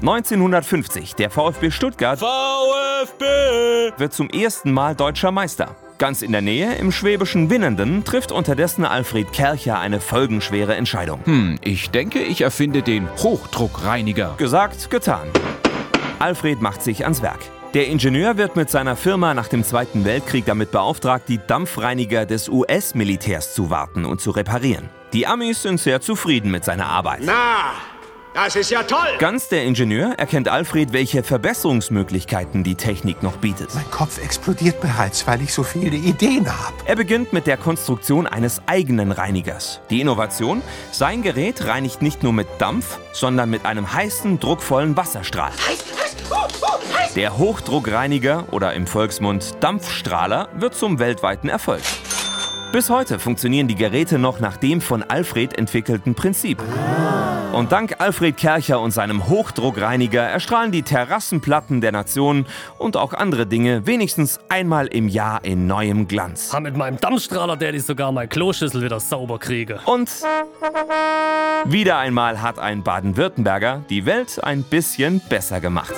1950, der VfB Stuttgart VfB! wird zum ersten Mal deutscher Meister. Ganz in der Nähe, im schwäbischen Winnenden, trifft unterdessen Alfred Kercher eine folgenschwere Entscheidung. Hm, ich denke, ich erfinde den Hochdruckreiniger. Gesagt, getan. Alfred macht sich ans Werk. Der Ingenieur wird mit seiner Firma nach dem Zweiten Weltkrieg damit beauftragt, die Dampfreiniger des US-Militärs zu warten und zu reparieren. Die Amis sind sehr zufrieden mit seiner Arbeit. Na, das ist ja toll. Ganz der Ingenieur erkennt Alfred, welche Verbesserungsmöglichkeiten die Technik noch bietet. Mein Kopf explodiert bereits, weil ich so viele Ideen habe. Er beginnt mit der Konstruktion eines eigenen Reinigers. Die Innovation? Sein Gerät reinigt nicht nur mit Dampf, sondern mit einem heißen, druckvollen Wasserstrahl. Der Hochdruckreiniger oder im Volksmund Dampfstrahler wird zum weltweiten Erfolg. Bis heute funktionieren die Geräte noch nach dem von Alfred entwickelten Prinzip. Und dank Alfred Kercher und seinem Hochdruckreiniger erstrahlen die Terrassenplatten der Nation und auch andere Dinge wenigstens einmal im Jahr in neuem Glanz. Ha, mit meinem Dampfstrahler, der ich sogar mein Kloschüssel wieder sauber kriege. Und wieder einmal hat ein Baden-Württemberger die Welt ein bisschen besser gemacht.